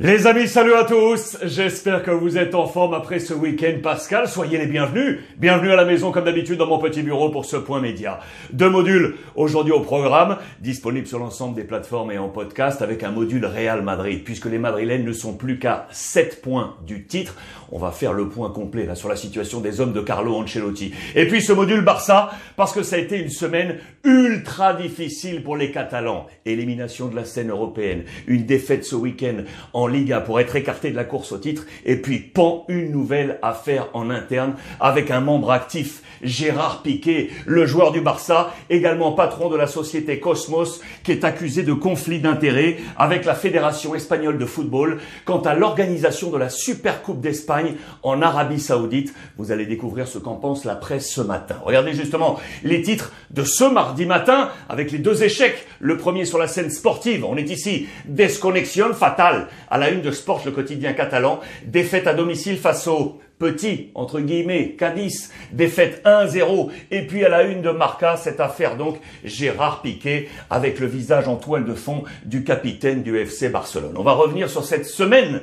Les amis, salut à tous J'espère que vous êtes en forme après ce week-end pascal. Soyez les bienvenus. Bienvenue à la maison comme d'habitude dans mon petit bureau pour ce point média. Deux modules aujourd'hui au programme, disponibles sur l'ensemble des plateformes et en podcast avec un module Real Madrid. Puisque les Madrilènes ne sont plus qu'à 7 points du titre, on va faire le point complet là sur la situation des hommes de Carlo Ancelotti. Et puis ce module Barça, parce que ça a été une semaine ultra difficile pour les Catalans. Élimination de la scène européenne, une défaite ce week-end en Liga pour être écarté de la course au titre. Et puis, pan, une nouvelle affaire en interne avec un membre actif, Gérard Piquet, le joueur du Barça, également patron de la société Cosmos, qui est accusé de conflit d'intérêts avec la Fédération espagnole de football quant à l'organisation de la Super Coupe d'Espagne en Arabie Saoudite. Vous allez découvrir ce qu'en pense la presse ce matin. Regardez justement les titres de ce mardi matin avec les deux échecs. Le premier sur la scène sportive. On est ici. Desconnexion fatale à la une de Sport, le quotidien catalan, défaite à domicile face au petit, entre guillemets, Cadiz, défaite 1-0, et puis à la une de Marca, cette affaire donc, Gérard Piquet, avec le visage en toile de fond du capitaine du FC Barcelone. On va revenir sur cette semaine,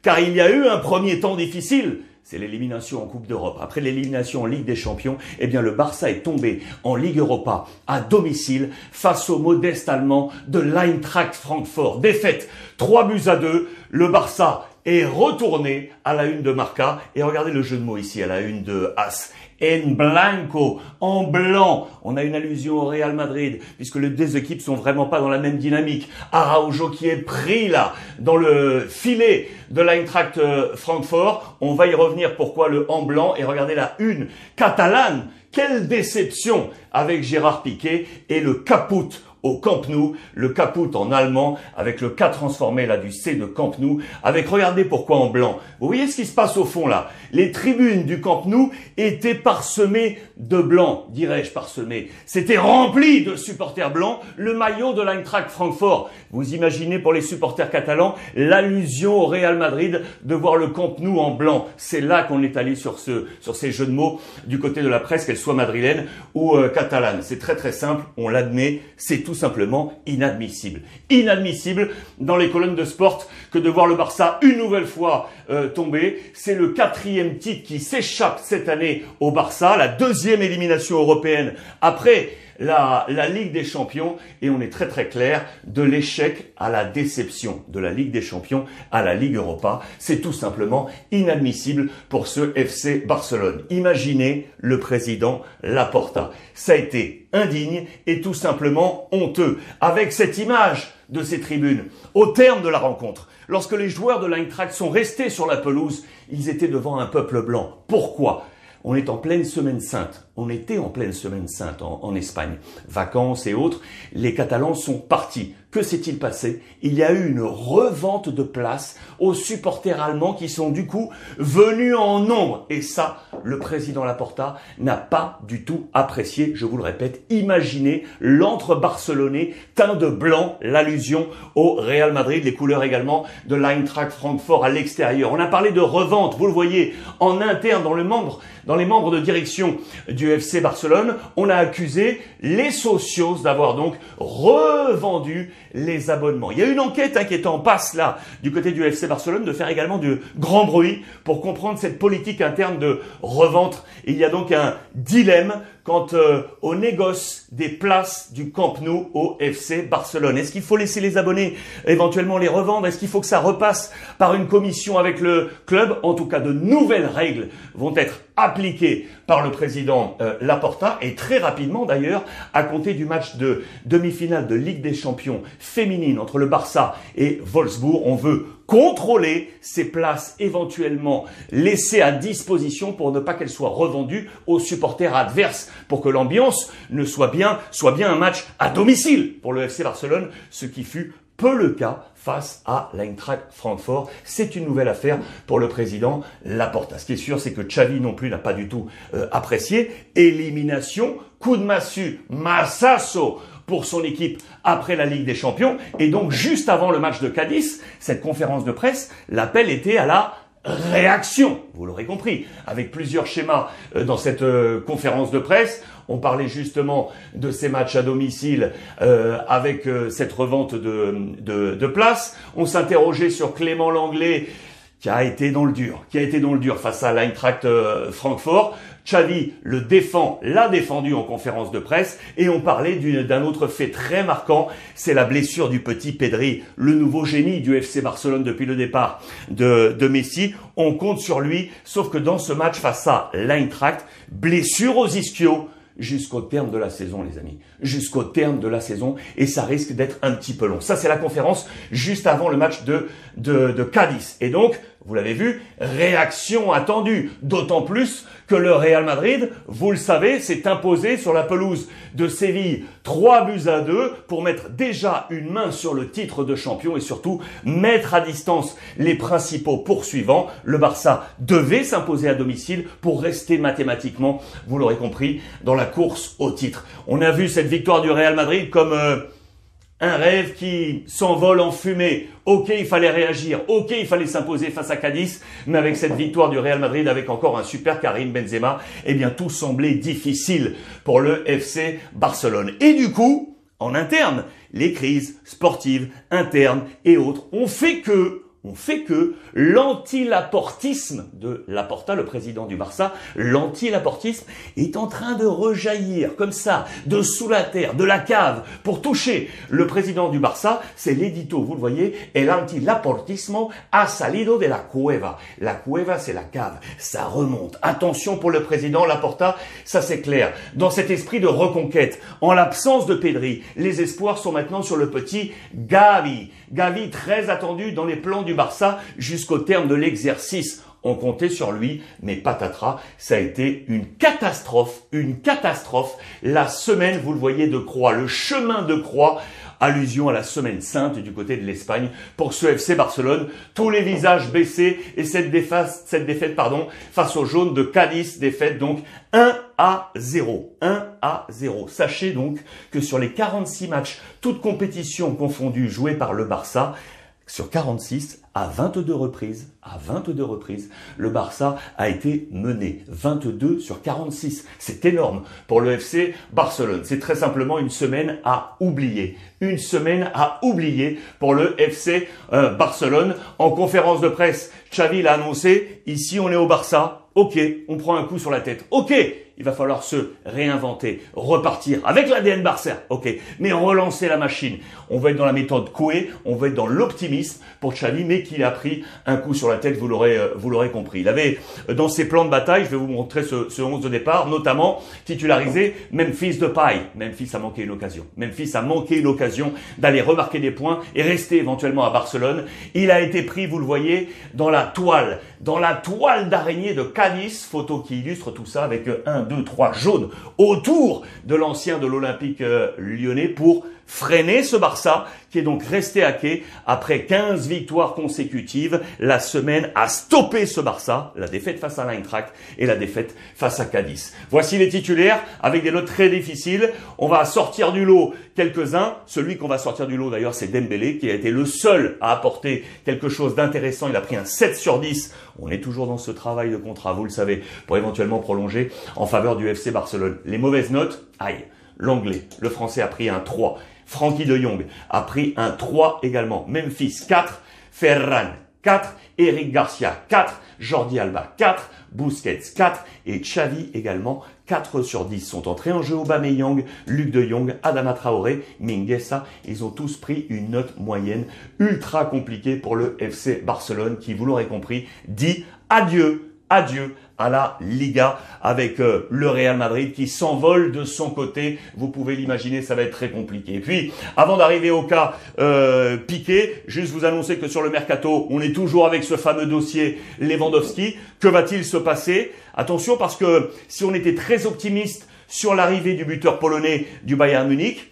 car il y a eu un premier temps difficile, c'est l'élimination en Coupe d'Europe. Après l'élimination en Ligue des Champions, eh bien le Barça est tombé en Ligue Europa à domicile face au modeste allemand de l'Eintracht Francfort. Défaite 3 buts à 2. Le Barça est retourné à la une de Marca. Et regardez le jeu de mots ici à la une de As en blanco, en blanc. On a une allusion au Real Madrid, puisque les deux équipes sont vraiment pas dans la même dynamique. Araujo qui est pris là, dans le filet de l'Eintracht euh, Francfort. On va y revenir pourquoi le en blanc? Et regardez la une catalane. Quelle déception avec Gérard Piquet et le caput au Camp Nou, le caput en allemand, avec le K transformé là du C de Camp Nou, avec regardez pourquoi en blanc. Vous voyez ce qui se passe au fond là Les tribunes du Camp Nou étaient parsemées de blanc, dirais-je parsemées. C'était rempli de supporters blancs, le maillot de l'Eintracht Francfort. Vous imaginez pour les supporters catalans l'allusion au Real Madrid de voir le Camp Nou en blanc. C'est là qu'on est allé sur ce sur ces jeux de mots du côté de la presse, qu'elle soit madrilène ou euh, catalane. C'est très très simple, on l'admet, c'est tout simplement inadmissible. Inadmissible dans les colonnes de sport que de voir le Barça une nouvelle fois euh, tomber. C'est le quatrième titre qui s'échappe cette année au Barça, la deuxième élimination européenne après la, Ligue des Champions et on est très très clair de l'échec à la déception de la Ligue des Champions à la Ligue Europa. C'est tout simplement inadmissible pour ce FC Barcelone. Imaginez le président Laporta. Ça a été indigne et tout simplement honteux. Avec cette image de ces tribunes, au terme de la rencontre, lorsque les joueurs de l'Eintracht sont restés sur la pelouse, ils étaient devant un peuple blanc. Pourquoi? On est en pleine semaine sainte. On était en pleine semaine sainte en, Espagne. Vacances et autres. Les Catalans sont partis. Que s'est-il passé? Il y a eu une revente de places aux supporters allemands qui sont du coup venus en nombre. Et ça, le président Laporta n'a pas du tout apprécié. Je vous le répète, imaginez l'entre barcelonais teint de blanc, l'allusion au Real Madrid, les couleurs également de l'Eintracht Francfort à l'extérieur. On a parlé de revente, vous le voyez, en interne dans le membre, dans les membres de direction du FC Barcelone, on a accusé les socios d'avoir donc revendu les abonnements. Il y a une enquête hein, qui est en passe là du côté du FC Barcelone de faire également du grand bruit pour comprendre cette politique interne de revente. Il y a donc un dilemme quant euh, au négoce des places du Camp Nou au FC Barcelone. Est-ce qu'il faut laisser les abonnés éventuellement les revendre? Est-ce qu'il faut que ça repasse par une commission avec le club? En tout cas, de nouvelles règles vont être appliquées par le président euh, Laporta et très rapidement d'ailleurs, à compter du match de demi-finale de Ligue des Champions féminine entre le Barça et Wolfsburg, on veut contrôler ces places éventuellement laissées à disposition pour ne pas qu'elles soient revendues aux supporters adverses, pour que l'ambiance ne soit bien, soit bien un match à domicile pour le FC Barcelone, ce qui fut peu le cas face à l'Eintracht Francfort. C'est une nouvelle affaire pour le président Laporta. Ce qui est sûr, c'est que Xavi non plus n'a pas du tout euh, apprécié. Élimination, coup de massue, massasso pour son équipe après la Ligue des Champions. Et donc, juste avant le match de Cadiz, cette conférence de presse, l'appel était à la réaction, vous l'aurez compris, avec plusieurs schémas euh, dans cette euh, conférence de presse. On parlait justement de ces matchs à domicile euh, avec cette revente de, de, de places. On s'interrogeait sur Clément Langlais qui a été dans le dur, qui a été dans le dur face à l'Eintracht Francfort. Xavi le défend, l'a défendu en conférence de presse et on parlait d'un autre fait très marquant, c'est la blessure du petit Pedri, le nouveau génie du FC Barcelone depuis le départ de, de Messi. On compte sur lui, sauf que dans ce match face à l'Eintracht, blessure aux ischios, jusqu'au terme de la saison, les amis. Jusqu'au terme de la saison. Et ça risque d'être un petit peu long. Ça, c'est la conférence juste avant le match de, de, de Cadiz. Et donc, vous l'avez vu, réaction attendue. D'autant plus que le Real Madrid, vous le savez, s'est imposé sur la pelouse de Séville 3 buts à 2 pour mettre déjà une main sur le titre de champion et surtout mettre à distance les principaux poursuivants. Le Barça devait s'imposer à domicile pour rester mathématiquement, vous l'aurez compris, dans la course au titre. On a vu cette victoire du Real Madrid comme... Euh, un rêve qui s'envole en fumée. Ok, il fallait réagir. Ok, il fallait s'imposer face à Cadiz. Mais avec cette victoire du Real Madrid, avec encore un super Karim Benzema, eh bien, tout semblait difficile pour le FC Barcelone. Et du coup, en interne, les crises sportives internes et autres ont fait que on fait que l'anti-laportisme de Laporta, le président du Barça, l'anti-laportisme est en train de rejaillir comme ça, de sous la terre, de la cave, pour toucher le président du Barça. C'est l'édito, vous le voyez, et l'anti-laportismo a salido de la cueva. La cueva, c'est la cave. Ça remonte. Attention pour le président Laporta, ça c'est clair. Dans cet esprit de reconquête, en l'absence de Pedri, les espoirs sont maintenant sur le petit Gavi. Gavi très attendu dans les plans du Barça jusqu'au terme de l'exercice. On comptait sur lui, mais patatras, ça a été une catastrophe, une catastrophe. La semaine, vous le voyez, de croix, le chemin de croix, allusion à la semaine sainte du côté de l'Espagne pour ce FC Barcelone. Tous les visages baissés et cette défaite, pardon, face aux jaunes de Cadiz, défaite donc 1 à 0. 1 à 0. Sachez donc que sur les 46 matchs, toutes compétitions confondues jouées par le Barça, sur 46, à 22 reprises, à 22 reprises, le Barça a été mené 22 sur 46. C'est énorme pour le FC Barcelone. C'est très simplement une semaine à oublier. Une semaine à oublier pour le FC euh, Barcelone. En conférence de presse, Xavi l'a annoncé, ici on est au Barça, ok, on prend un coup sur la tête, ok, il va falloir se réinventer, repartir avec l'ADN Barça, ok, mais relancer la machine. On va être dans la méthode Coué, on va être dans l'optimisme pour Xavi, mais qu'il a pris un coup sur la tête, vous l'aurez, euh, vous l'aurez compris. Il avait euh, dans ses plans de bataille, je vais vous montrer ce, ce 11 de départ, notamment titularisé Memphis de paille. Memphis a manqué une occasion. Memphis a manqué une occasion d'aller remarquer des points et rester éventuellement à Barcelone. Il a été pris, vous le voyez, dans la toile, dans la toile d'araignée de Cadiz, photo qui illustre tout ça avec un 2, 3 jaunes autour de l'ancien de l'Olympique euh, lyonnais pour freiner ce Barça qui est donc resté à quai après 15 victoires consécutives. La semaine a stoppé ce Barça, la défaite face à l'Eintracht et la défaite face à Cadiz. Voici les titulaires avec des notes très difficiles. On va sortir du lot quelques-uns. Celui qu'on va sortir du lot d'ailleurs, c'est Dembélé qui a été le seul à apporter quelque chose d'intéressant. Il a pris un 7 sur 10. On est toujours dans ce travail de contrat, vous le savez, pour éventuellement prolonger en faveur du FC Barcelone. Les mauvaises notes, aïe. L'anglais, le français a pris un 3. Frankie de Jong a pris un 3 également. Memphis 4, Ferran 4, Eric Garcia 4, Jordi Alba 4, Busquets 4 et Xavi également 4 sur 10 sont entrés en jeu. Aubameyang, Luc de Jong, Adama Traoré, Minguesa, ils ont tous pris une note moyenne ultra compliquée pour le FC Barcelone qui, vous l'aurez compris, dit adieu adieu à la Liga avec euh, le Real Madrid qui s'envole de son côté. Vous pouvez l'imaginer, ça va être très compliqué. Et puis, avant d'arriver au cas euh, Piqué, juste vous annoncer que sur le mercato, on est toujours avec ce fameux dossier Lewandowski. Que va-t-il se passer? Attention parce que si on était très optimiste sur l'arrivée du buteur polonais du Bayern Munich,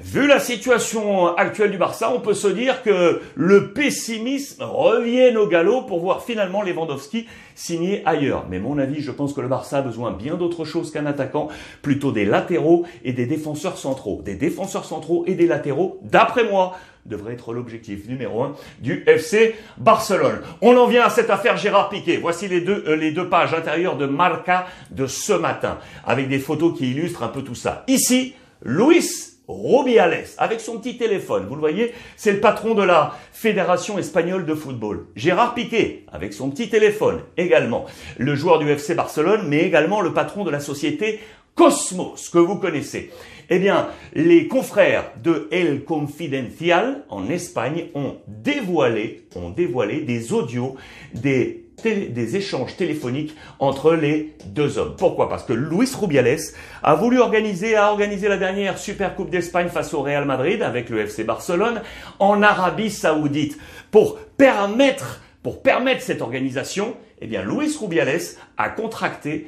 Vu la situation actuelle du Barça, on peut se dire que le pessimisme revient au galop pour voir finalement Lewandowski signer ailleurs. Mais mon avis, je pense que le Barça a besoin bien d'autre chose qu'un attaquant, plutôt des latéraux et des défenseurs centraux. Des défenseurs centraux et des latéraux, d'après moi, devrait être l'objectif numéro un du FC Barcelone. On en vient à cette affaire Gérard Piquet. Voici les deux, euh, les deux pages intérieures de Marca de ce matin, avec des photos qui illustrent un peu tout ça. Ici, Luis Rubiales, avec son petit téléphone. Vous le voyez, c'est le patron de la Fédération espagnole de football. Gérard Piquet, avec son petit téléphone également. Le joueur du FC Barcelone, mais également le patron de la société Cosmos, que vous connaissez. Eh bien, les confrères de El Confidencial en Espagne ont dévoilé, ont dévoilé des audios des des échanges téléphoniques entre les deux hommes. Pourquoi? Parce que Luis Rubiales a voulu organiser, a organisé la dernière Super Coupe d'Espagne face au Real Madrid avec le FC Barcelone en Arabie Saoudite. Pour permettre, pour permettre cette organisation, eh bien, Luis Rubiales a contracté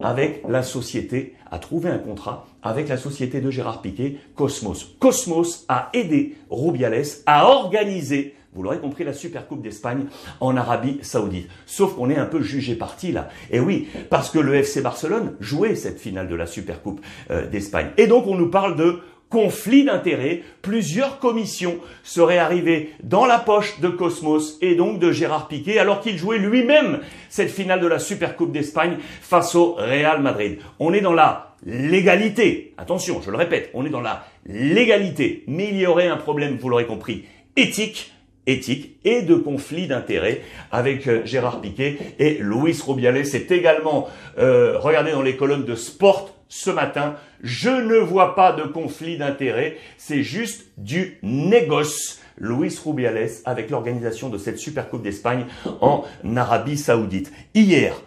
avec la société, a trouvé un contrat avec la société de Gérard Piquet, Cosmos. Cosmos a aidé Rubiales à organiser vous l'aurez compris, la Super Coupe d'Espagne en Arabie Saoudite. Sauf qu'on est un peu jugé parti là. Et oui, parce que le FC Barcelone jouait cette finale de la Super Coupe euh, d'Espagne. Et donc on nous parle de conflit d'intérêts, plusieurs commissions seraient arrivées dans la poche de Cosmos et donc de Gérard Piquet alors qu'il jouait lui-même cette finale de la Super Coupe d'Espagne face au Real Madrid. On est dans la légalité. Attention, je le répète, on est dans la légalité. Mais il y aurait un problème, vous l'aurez compris, éthique éthique et de conflit d'intérêts avec euh, Gérard Piquet et Luis Rubiales. C'est également euh, regardez dans les colonnes de Sport ce matin. Je ne vois pas de conflit d'intérêts, c'est juste du négoce. Luis Rubiales avec l'organisation de cette Super Coupe d'Espagne en Arabie Saoudite. Hier,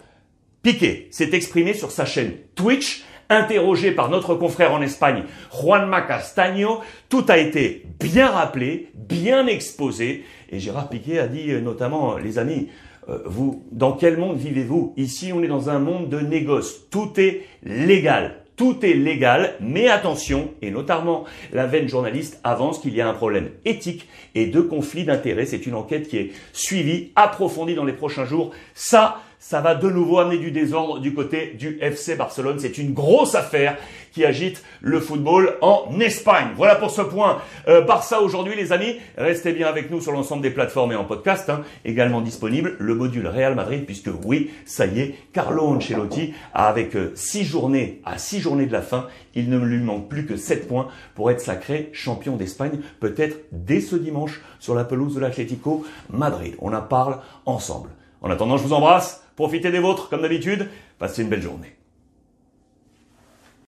Piquet s'est exprimé sur sa chaîne Twitch Interrogé par notre confrère en Espagne, Juanma Castaño, tout a été bien rappelé, bien exposé, et Gérard Piquet a dit euh, notamment, les amis, euh, vous, dans quel monde vivez-vous? Ici, on est dans un monde de négoce. Tout est légal. Tout est légal, mais attention, et notamment la veine journaliste avance qu'il y a un problème éthique et de conflit d'intérêts. C'est une enquête qui est suivie, approfondie dans les prochains jours. Ça, ça va de nouveau amener du désordre du côté du FC Barcelone. C'est une grosse affaire qui agite le football en Espagne. Voilà pour ce point. Euh, Barça aujourd'hui, les amis. Restez bien avec nous sur l'ensemble des plateformes et en podcast. Hein. également disponible le module Real Madrid, puisque oui, ça y est, Carlo Ancelotti, avec euh, six journées, à six journées de la fin, il ne lui manque plus que sept points pour être sacré champion d'Espagne, peut-être dès ce dimanche sur la pelouse de l'Atlético Madrid. On en parle ensemble. En attendant, je vous embrasse. Profitez des vôtres, comme d'habitude. Passez une belle journée.